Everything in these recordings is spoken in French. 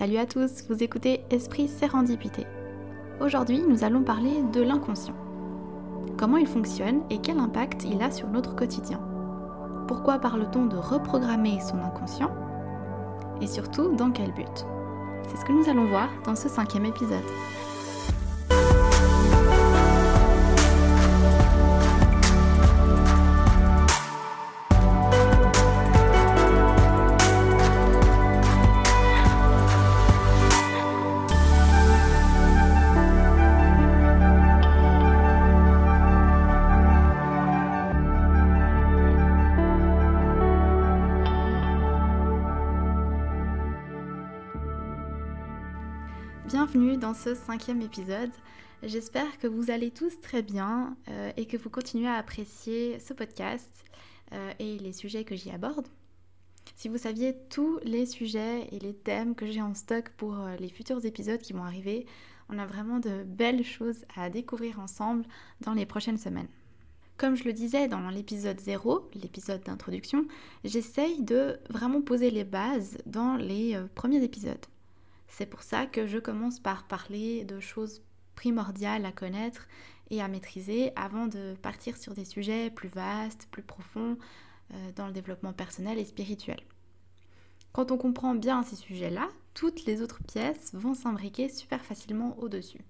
Salut à tous, vous écoutez Esprit Sérendipité. Aujourd'hui, nous allons parler de l'inconscient. Comment il fonctionne et quel impact il a sur notre quotidien. Pourquoi parle-t-on de reprogrammer son inconscient Et surtout, dans quel but? C'est ce que nous allons voir dans ce cinquième épisode. Bienvenue dans ce cinquième épisode. J'espère que vous allez tous très bien euh, et que vous continuez à apprécier ce podcast euh, et les sujets que j'y aborde. Si vous saviez tous les sujets et les thèmes que j'ai en stock pour euh, les futurs épisodes qui vont arriver, on a vraiment de belles choses à découvrir ensemble dans les prochaines semaines. Comme je le disais dans l'épisode 0, l'épisode d'introduction, j'essaye de vraiment poser les bases dans les premiers épisodes. C'est pour ça que je commence par parler de choses primordiales à connaître et à maîtriser avant de partir sur des sujets plus vastes, plus profonds euh, dans le développement personnel et spirituel. Quand on comprend bien ces sujets-là, toutes les autres pièces vont s'imbriquer super facilement au-dessus.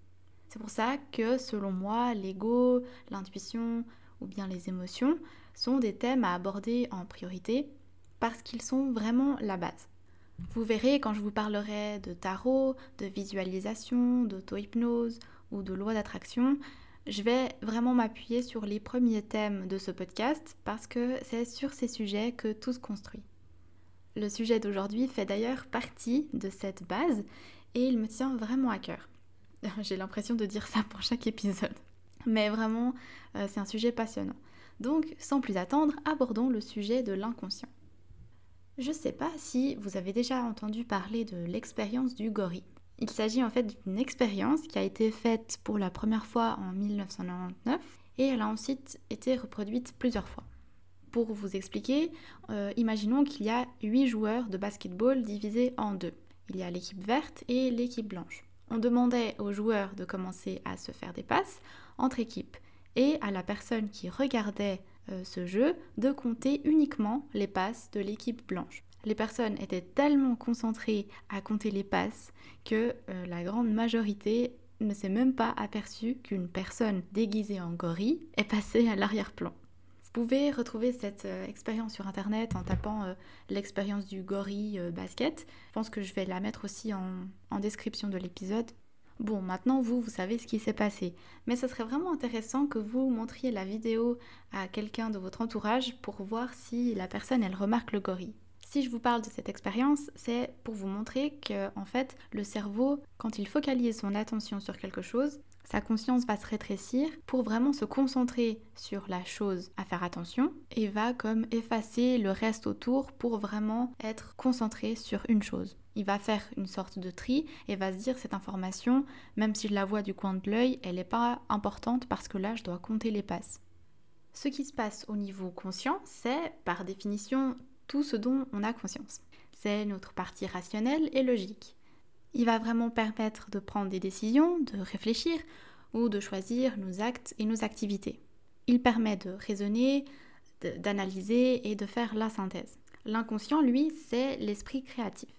C'est pour ça que selon moi, l'ego, l'intuition ou bien les émotions sont des thèmes à aborder en priorité parce qu'ils sont vraiment la base. Vous verrez quand je vous parlerai de tarot, de visualisation, d'auto-hypnose ou de loi d'attraction, je vais vraiment m'appuyer sur les premiers thèmes de ce podcast parce que c'est sur ces sujets que tout se construit. Le sujet d'aujourd'hui fait d'ailleurs partie de cette base et il me tient vraiment à cœur. J'ai l'impression de dire ça pour chaque épisode. Mais vraiment, euh, c'est un sujet passionnant. Donc, sans plus attendre, abordons le sujet de l'inconscient. Je ne sais pas si vous avez déjà entendu parler de l'expérience du gorille. Il s'agit en fait d'une expérience qui a été faite pour la première fois en 1999 et elle a ensuite été reproduite plusieurs fois. Pour vous expliquer, euh, imaginons qu'il y a 8 joueurs de basketball divisés en deux. Il y a l'équipe verte et l'équipe blanche. On demandait aux joueurs de commencer à se faire des passes entre équipes et à la personne qui regardait euh, ce jeu de compter uniquement les passes de l'équipe blanche. Les personnes étaient tellement concentrées à compter les passes que euh, la grande majorité ne s'est même pas aperçue qu'une personne déguisée en gorille est passée à l'arrière-plan. Vous pouvez retrouver cette euh, expérience sur internet en tapant l'expérience du gorille basket. Je pense que je vais la mettre aussi en description de l'épisode Bon, maintenant vous, vous savez ce qui s'est passé. Mais ce serait vraiment intéressant que vous montriez la vidéo à quelqu'un de votre entourage pour voir si la personne, elle remarque le gorille. Si je vous parle de cette expérience, c'est pour vous montrer que, en fait, le cerveau, quand il focalise son attention sur quelque chose, sa conscience va se rétrécir pour vraiment se concentrer sur la chose à faire attention et va comme effacer le reste autour pour vraiment être concentré sur une chose. Il va faire une sorte de tri et va se dire cette information, même si je la vois du coin de l'œil, elle n'est pas importante parce que là je dois compter les passes. Ce qui se passe au niveau conscient, c'est par définition tout ce dont on a conscience. C'est notre partie rationnelle et logique. Il va vraiment permettre de prendre des décisions, de réfléchir ou de choisir nos actes et nos activités. Il permet de raisonner, d'analyser et de faire la synthèse. L'inconscient, lui, c'est l'esprit créatif.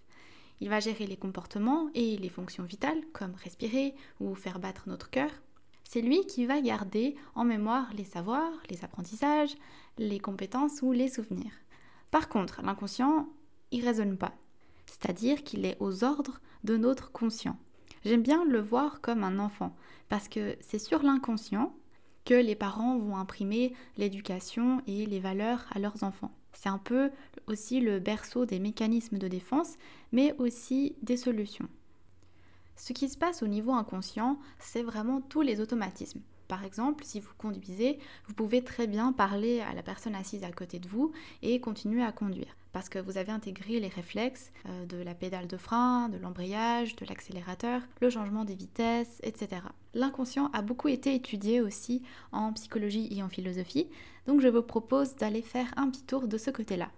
Il va gérer les comportements et les fonctions vitales, comme respirer ou faire battre notre cœur. C'est lui qui va garder en mémoire les savoirs, les apprentissages, les compétences ou les souvenirs. Par contre, l'inconscient, il raisonne pas c'est-à-dire qu'il est aux ordres de notre conscient. J'aime bien le voir comme un enfant, parce que c'est sur l'inconscient que les parents vont imprimer l'éducation et les valeurs à leurs enfants. C'est un peu aussi le berceau des mécanismes de défense, mais aussi des solutions. Ce qui se passe au niveau inconscient, c'est vraiment tous les automatismes. Par exemple, si vous conduisez, vous pouvez très bien parler à la personne assise à côté de vous et continuer à conduire parce que vous avez intégré les réflexes euh, de la pédale de frein, de l'embrayage, de l'accélérateur, le changement des vitesses, etc. L'inconscient a beaucoup été étudié aussi en psychologie et en philosophie, donc je vous propose d'aller faire un petit tour de ce côté-là.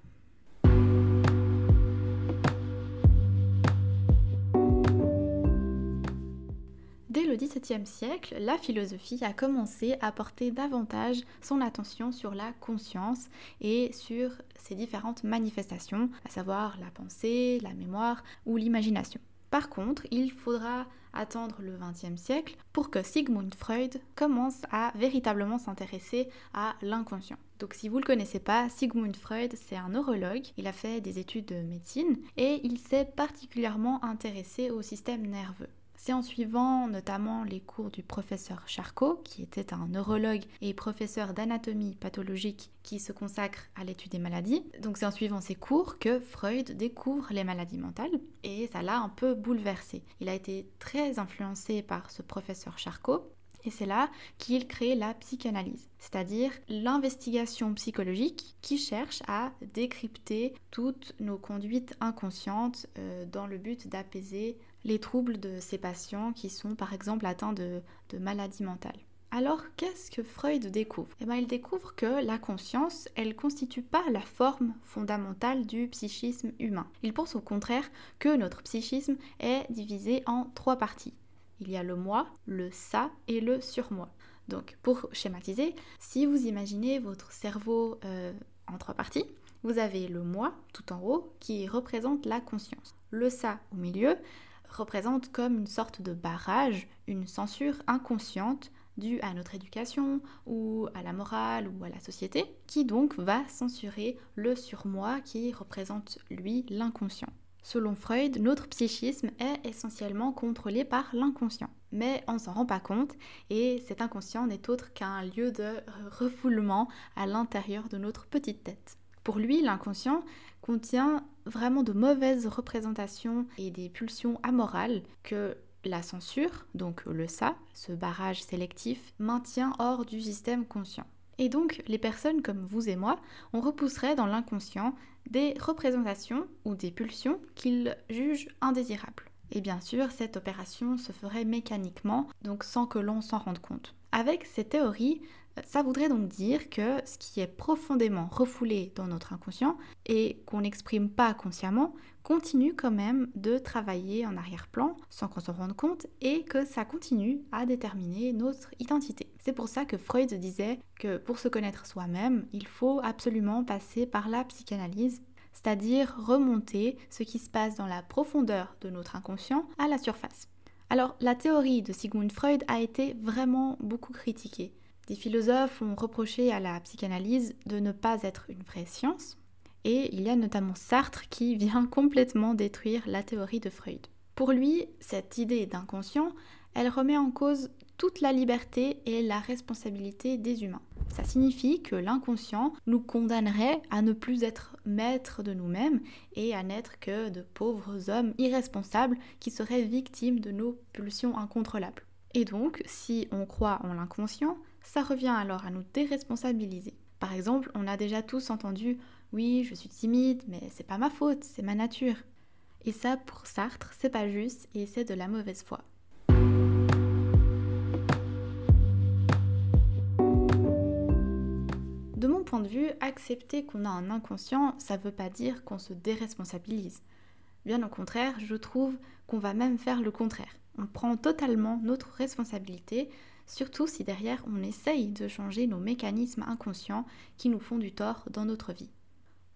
Le XVIIe siècle, la philosophie a commencé à porter davantage son attention sur la conscience et sur ses différentes manifestations, à savoir la pensée, la mémoire ou l'imagination. Par contre, il faudra attendre le XXe siècle pour que Sigmund Freud commence à véritablement s'intéresser à l'inconscient. Donc si vous ne le connaissez pas, Sigmund Freud, c'est un neurologue, il a fait des études de médecine et il s'est particulièrement intéressé au système nerveux. C'est en suivant notamment les cours du professeur Charcot, qui était un neurologue et professeur d'anatomie pathologique qui se consacre à l'étude des maladies. Donc c'est en suivant ces cours que Freud découvre les maladies mentales et ça l'a un peu bouleversé. Il a été très influencé par ce professeur Charcot et c'est là qu'il crée la psychanalyse, c'est-à-dire l'investigation psychologique qui cherche à décrypter toutes nos conduites inconscientes euh, dans le but d'apaiser les troubles de ces patients qui sont par exemple atteints de, maladies mentales. Alors, qu'est-ce que Freud découvre? Eh bien, Il découvre que la conscience, elle constitue pas la forme fondamentale du psychisme humain. Il pense au contraire que notre psychisme est divisé en trois parties. Il y a le moi, le ça et le surmoi. Donc, pour schématiser, si vous imaginez votre cerveau euh, en trois parties, vous avez le moi tout en haut qui représente la conscience. Le ça au milieu représente comme une sorte de barrage, une censure inconsciente due à notre éducation ou à la morale ou à la société, qui donc va censurer le surmoi qui représente lui l'inconscient. Selon Freud, notre psychisme est essentiellement contrôlé par l'inconscient. Mais on s'en rend pas compte et cet inconscient n'est autre qu'un lieu de refoulement à l'intérieur de notre petite tête. Pour lui, l'inconscient contient vraiment de mauvaises représentations et des pulsions amorales que la censure, donc le ça, ce barrage sélectif, maintient hors du système conscient. Et donc, les personnes comme vous et moi, on repousserait dans l'inconscient des représentations ou des pulsions qu'ils jugent indésirables. Et bien sûr, cette opération se ferait mécaniquement, donc sans que l'on s'en rende compte. Avec ces théories, ça voudrait donc dire que ce qui est profondément refoulé dans notre inconscient et qu'on n'exprime pas consciemment continue quand même de travailler en arrière-plan sans qu'on s'en rende compte et que ça continue à déterminer notre identité. C'est pour ça que Freud disait que pour se connaître soi-même, il faut absolument passer par la psychanalyse c'est-à-dire remonter ce qui se passe dans la profondeur de notre inconscient à la surface. Alors la théorie de Sigmund Freud a été vraiment beaucoup critiquée. Des philosophes ont reproché à la psychanalyse de ne pas être une vraie science, et il y a notamment Sartre qui vient complètement détruire la théorie de Freud. Pour lui, cette idée d'inconscient, elle remet en cause toute la liberté et la responsabilité des humains. Ça signifie que l'inconscient nous condamnerait à ne plus être maîtres de nous-mêmes et à n'être que de pauvres hommes irresponsables qui seraient victimes de nos pulsions incontrôlables. Et donc, si on croit en l'inconscient, ça revient alors à nous déresponsabiliser. Par exemple, on a déjà tous entendu Oui, je suis timide, mais c'est pas ma faute, c'est ma nature. Et ça, pour Sartre, c'est pas juste et c'est de la mauvaise foi. De mon point de vue, accepter qu'on a un inconscient, ça veut pas dire qu'on se déresponsabilise. Bien au contraire, je trouve qu'on va même faire le contraire. On prend totalement notre responsabilité surtout si derrière on essaye de changer nos mécanismes inconscients qui nous font du tort dans notre vie.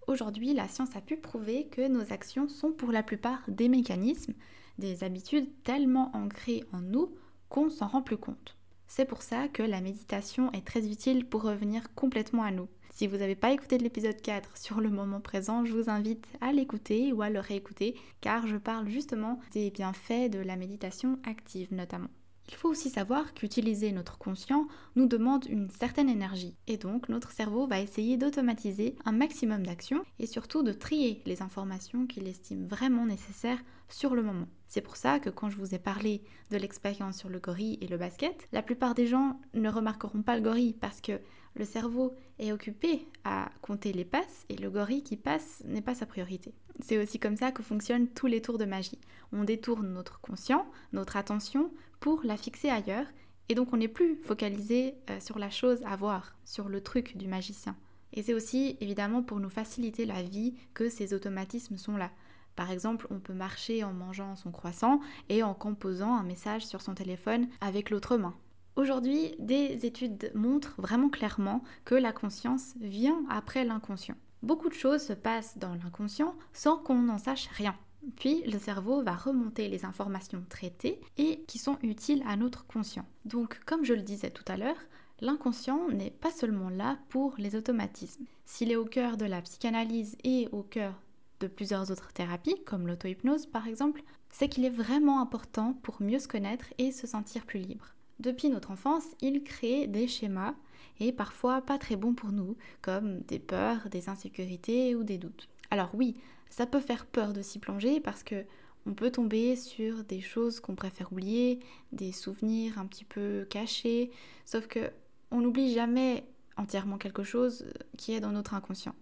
Aujourd'hui, la science a pu prouver que nos actions sont pour la plupart des mécanismes, des habitudes tellement ancrées en nous qu'on s'en rend plus compte. C'est pour ça que la méditation est très utile pour revenir complètement à nous. Si vous n'avez pas écouté l'épisode 4 sur le moment présent, je vous invite à l'écouter ou à le réécouter car je parle justement des bienfaits de la méditation active notamment. Il faut aussi savoir qu'utiliser notre conscient nous demande une certaine énergie et donc notre cerveau va essayer d'automatiser un maximum d'actions et surtout de trier les informations qu'il estime vraiment nécessaires sur le moment. C'est pour ça que quand je vous ai parlé de l'expérience sur le gorille et le basket, la plupart des gens ne remarqueront pas le gorille parce que le cerveau est occupé à compter les passes et le gorille qui passe n'est pas sa priorité. C'est aussi comme ça que fonctionnent tous les tours de magie. On détourne notre conscient, notre attention pour la fixer ailleurs et donc on n'est plus focalisé euh, sur la chose à voir, sur le truc du magicien. Et c'est aussi évidemment pour nous faciliter la vie que ces automatismes sont là. Par exemple, on peut marcher en mangeant son croissant et en composant un message sur son téléphone avec l'autre main. Aujourd'hui, des études montrent vraiment clairement que la conscience vient après l'inconscient. Beaucoup de choses se passent dans l'inconscient sans qu'on n'en sache rien. Puis le cerveau va remonter les informations traitées et qui sont utiles à notre conscient. Donc comme je le disais tout à l'heure, l'inconscient n'est pas seulement là pour les automatismes. S'il est au cœur de la psychanalyse et au cœur de plusieurs autres thérapies, comme l'auto-hypnose par exemple, c'est qu'il est vraiment important pour mieux se connaître et se sentir plus libre. Depuis notre enfance, il crée des schémas et parfois pas très bons pour nous, comme des peurs, des insécurités ou des doutes. Alors oui, ça peut faire peur de s'y plonger parce que on peut tomber sur des choses qu'on préfère oublier, des souvenirs un petit peu cachés, sauf que on n'oublie jamais entièrement quelque chose qui est dans notre inconscient.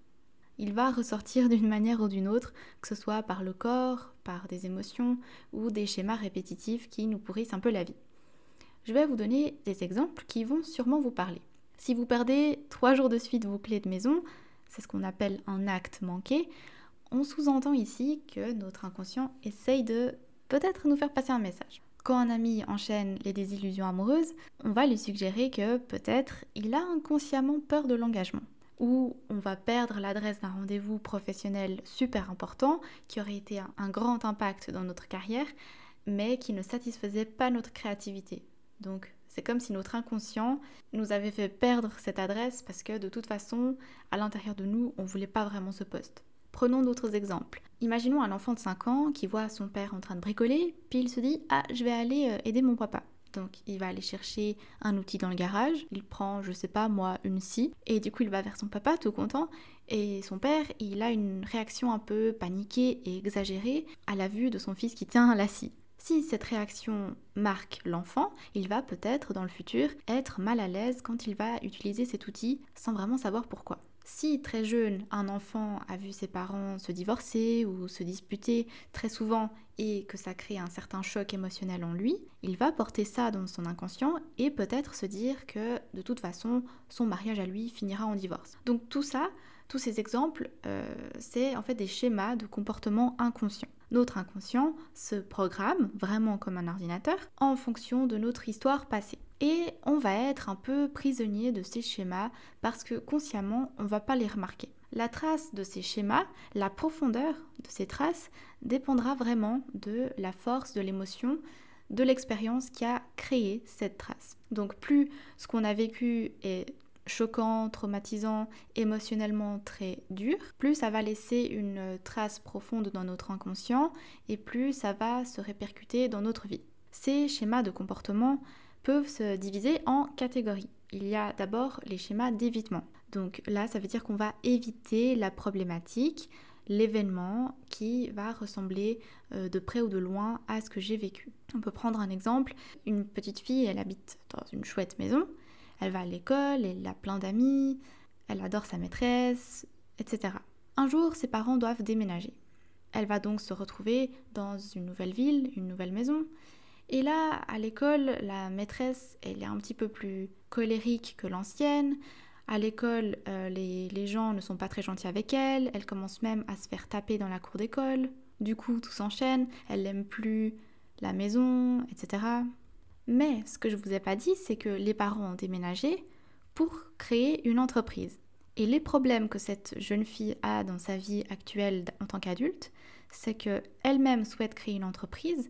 Il va ressortir d'une manière ou d'une autre, que ce soit par le corps, par des émotions ou des schémas répétitifs qui nous pourrissent un peu la vie. Je vais vous donner des exemples qui vont sûrement vous parler. Si vous perdez trois jours de suite vos clés de maison, c'est ce qu'on appelle un acte manqué, on sous-entend ici que notre inconscient essaye de peut-être nous faire passer un message. Quand un ami enchaîne les désillusions amoureuses, on va lui suggérer que peut-être il a inconsciemment peur de l'engagement. Ou on va perdre l'adresse d'un rendez-vous professionnel super important qui aurait été un grand impact dans notre carrière, mais qui ne satisfaisait pas notre créativité. Donc c'est comme si notre inconscient nous avait fait perdre cette adresse parce que de toute façon, à l'intérieur de nous, on ne voulait pas vraiment ce poste. Prenons d'autres exemples. Imaginons un enfant de 5 ans qui voit son père en train de bricoler, puis il se dit Ah, je vais aller euh, aider mon papa. Donc il va aller chercher un outil dans le garage, il prend, je sais pas moi, une scie, et du coup il va vers son papa tout content, et son père, il a une réaction un peu paniquée et exagérée à la vue de son fils qui tient la scie. Si cette réaction marque l'enfant, il va peut-être dans le futur être mal à l'aise quand il va utiliser cet outil sans vraiment savoir pourquoi. Si très jeune, un enfant a vu ses parents se divorcer ou se disputer très souvent et que ça crée un certain choc émotionnel en lui, il va porter ça dans son inconscient et peut-être se dire que de toute façon, son mariage à lui finira en divorce. Donc tout ça, tous ces exemples, euh, c'est en fait des schémas de comportement inconscient. Notre inconscient se programme vraiment comme un ordinateur en fonction de notre histoire passée. Et on va être un peu prisonnier de ces schémas parce que consciemment, on ne va pas les remarquer. La trace de ces schémas, la profondeur de ces traces dépendra vraiment de la force de l'émotion, de l'expérience qui a créé cette trace. Donc plus ce qu'on a vécu est choquant, traumatisant, émotionnellement très dur, plus ça va laisser une trace profonde dans notre inconscient et plus ça va se répercuter dans notre vie. Ces schémas de comportement peuvent se diviser en catégories. Il y a d'abord les schémas d'évitement. Donc là, ça veut dire qu'on va éviter la problématique, l'événement qui va ressembler euh, de près ou de loin à ce que j'ai vécu. On peut prendre un exemple. Une petite fille, elle habite dans une chouette maison. Elle va à l'école, elle a plein d'amis, elle adore sa maîtresse, etc. Un jour, ses parents doivent déménager. Elle va donc se retrouver dans une nouvelle ville, une nouvelle maison. Et là, à l'école, la maîtresse, elle est un petit peu plus colérique que l'ancienne. À l'école, euh, les, les, gens ne sont pas très gentils avec elle. Elle commence même à se faire taper dans la cour d'école. Du coup, tout s'enchaîne. Elle n'aime plus la maison, etc. Mais ce que je ne vous ai pas dit, c'est que les parents ont déménagé pour créer une entreprise. Et les problèmes que cette jeune fille a dans sa vie actuelle en tant qu'adulte, c'est qu'elle-même souhaite créer une entreprise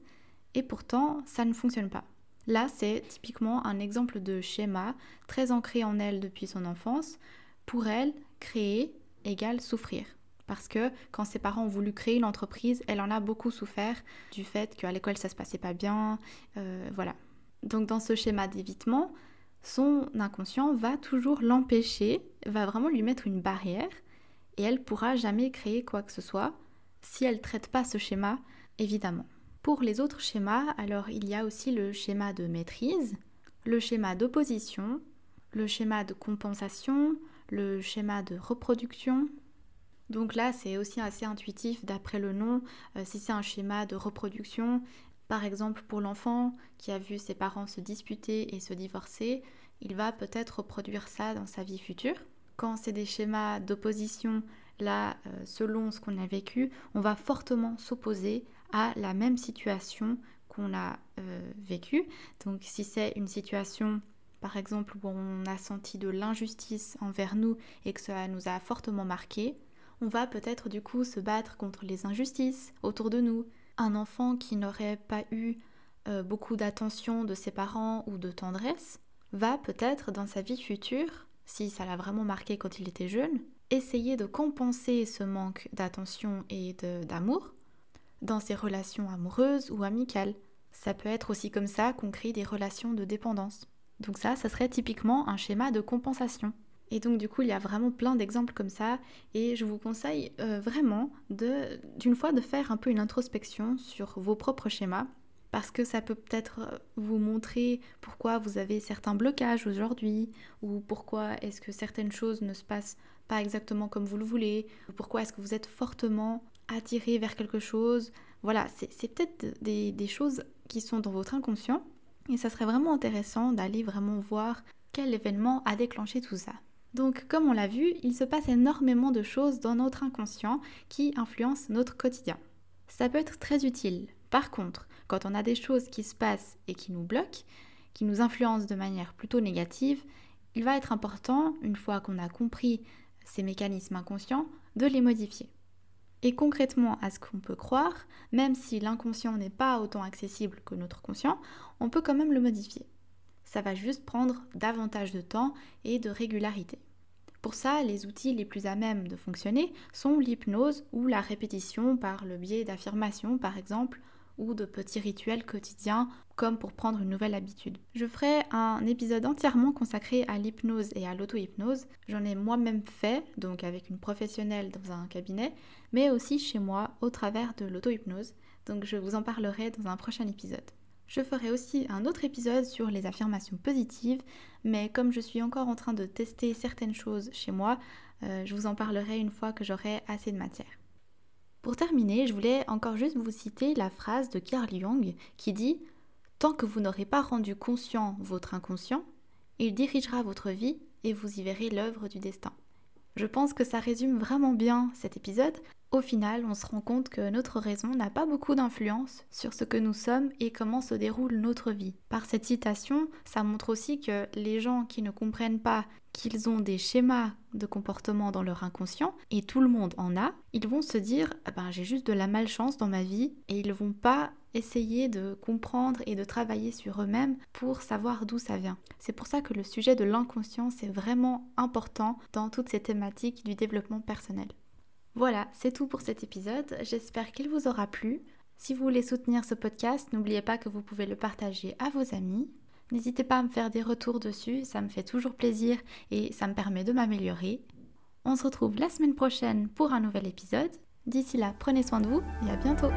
et pourtant ça ne fonctionne pas. Là, c'est typiquement un exemple de schéma très ancré en elle depuis son enfance. Pour elle, créer égale souffrir. Parce que quand ses parents ont voulu créer une entreprise, elle en a beaucoup souffert du fait qu'à l'école ça se passait pas bien. Euh, voilà. Donc dans ce schéma d'évitement, son inconscient va toujours l'empêcher, va vraiment lui mettre une barrière et elle pourra jamais créer quoi que ce soit si elle ne traite pas ce schéma, évidemment. Pour les autres schémas, alors il y a aussi le schéma de maîtrise, le schéma d'opposition, le schéma de compensation, le schéma de reproduction. Donc là, c'est aussi assez intuitif d'après le nom. Euh, si c'est un schéma de reproduction, par exemple, pour l'enfant qui a vu ses parents se disputer et se divorcer, il va peut-être reproduire ça dans sa vie future. Quand c'est des schémas d'opposition, là, euh, selon ce qu'on a vécu, on va fortement s'opposer la même situation qu'on a euh, vécue. Donc si c'est une situation, par exemple, où on a senti de l'injustice envers nous et que ça nous a fortement marqué, on va peut-être du coup se battre contre les injustices autour de nous. Un enfant qui n'aurait pas eu euh, beaucoup d'attention de ses parents ou de tendresse va peut-être dans sa vie future, si ça l'a vraiment marqué quand il était jeune, essayer de compenser ce manque d'attention et d'amour dans ses relations amoureuses ou amicales. Ça peut être aussi comme ça qu'on crée des relations de dépendance. Donc ça, ça serait typiquement un schéma de compensation. Et donc du coup, il y a vraiment plein d'exemples comme ça et je vous conseille euh, vraiment d'une fois de faire un peu une introspection sur vos propres schémas parce que ça peut peut-être vous montrer pourquoi vous avez certains blocages aujourd'hui ou pourquoi est-ce que certaines choses ne se passent pas exactement comme vous le voulez ou pourquoi est-ce que vous êtes fortement attiré vers quelque chose. Voilà, c'est peut-être des, des choses qui sont dans votre inconscient et ça serait vraiment intéressant d'aller vraiment voir quel événement a déclenché tout ça. Donc comme on l'a vu, il se passe énormément de choses dans notre inconscient qui influencent notre quotidien. Ça peut être très utile. Par contre, quand on a des choses qui se passent et qui nous bloquent, qui nous influencent de manière plutôt négative, il va être important, une fois qu'on a compris ces mécanismes inconscients, de les modifier. Et concrètement, à ce qu'on peut croire, même si l'inconscient n'est pas autant accessible que notre conscient, on peut quand même le modifier. Ça va juste prendre davantage de temps et de régularité. Pour ça, les outils les plus à même de fonctionner sont l'hypnose ou la répétition par le biais d'affirmations par exemple, ou de petits rituels quotidiens comme pour prendre une nouvelle habitude. Je ferai un épisode entièrement consacré à l'hypnose et à l'auto-hypnose. J'en ai moi-même fait, donc avec une professionnelle dans un cabinet, mais aussi chez moi au travers de l'auto-hypnose. Donc je vous en parlerai dans un prochain épisode. Je ferai aussi un autre épisode sur les affirmations positives, mais comme je suis encore en train de tester certaines choses chez moi, euh, je vous en parlerai une fois que j'aurai assez de matière. Pour terminer, je voulais encore juste vous citer la phrase de Carl Jung qui dit Tant que vous n'aurez pas rendu conscient votre inconscient, il dirigera votre vie et vous y verrez l'œuvre du destin. Je pense que ça résume vraiment bien cet épisode au final, on se rend compte que notre raison n'a pas beaucoup d'influence sur ce que nous sommes et comment se déroule notre vie. Par cette citation, ça montre aussi que les gens qui ne comprennent pas qu'ils ont des schémas de comportement dans leur inconscient, et tout le monde en a, ils vont se dire ah ben, j'ai juste de la malchance dans ma vie, et ils vont pas essayer de comprendre et de travailler sur eux-mêmes pour savoir d'où ça vient. C'est pour ça que le sujet de l'inconscient est vraiment important dans toutes ces thématiques du développement personnel. Voilà, c'est tout pour cet épisode. J'espère qu'il vous aura plu. Si vous voulez soutenir ce podcast, n'oubliez pas que vous pouvez le partager à vos amis. N'hésitez pas à me faire des retours dessus, ça me fait toujours plaisir et ça me permet de m'améliorer. On se retrouve la semaine prochaine pour un nouvel épisode. D'ici là, prenez soin de vous et à bientôt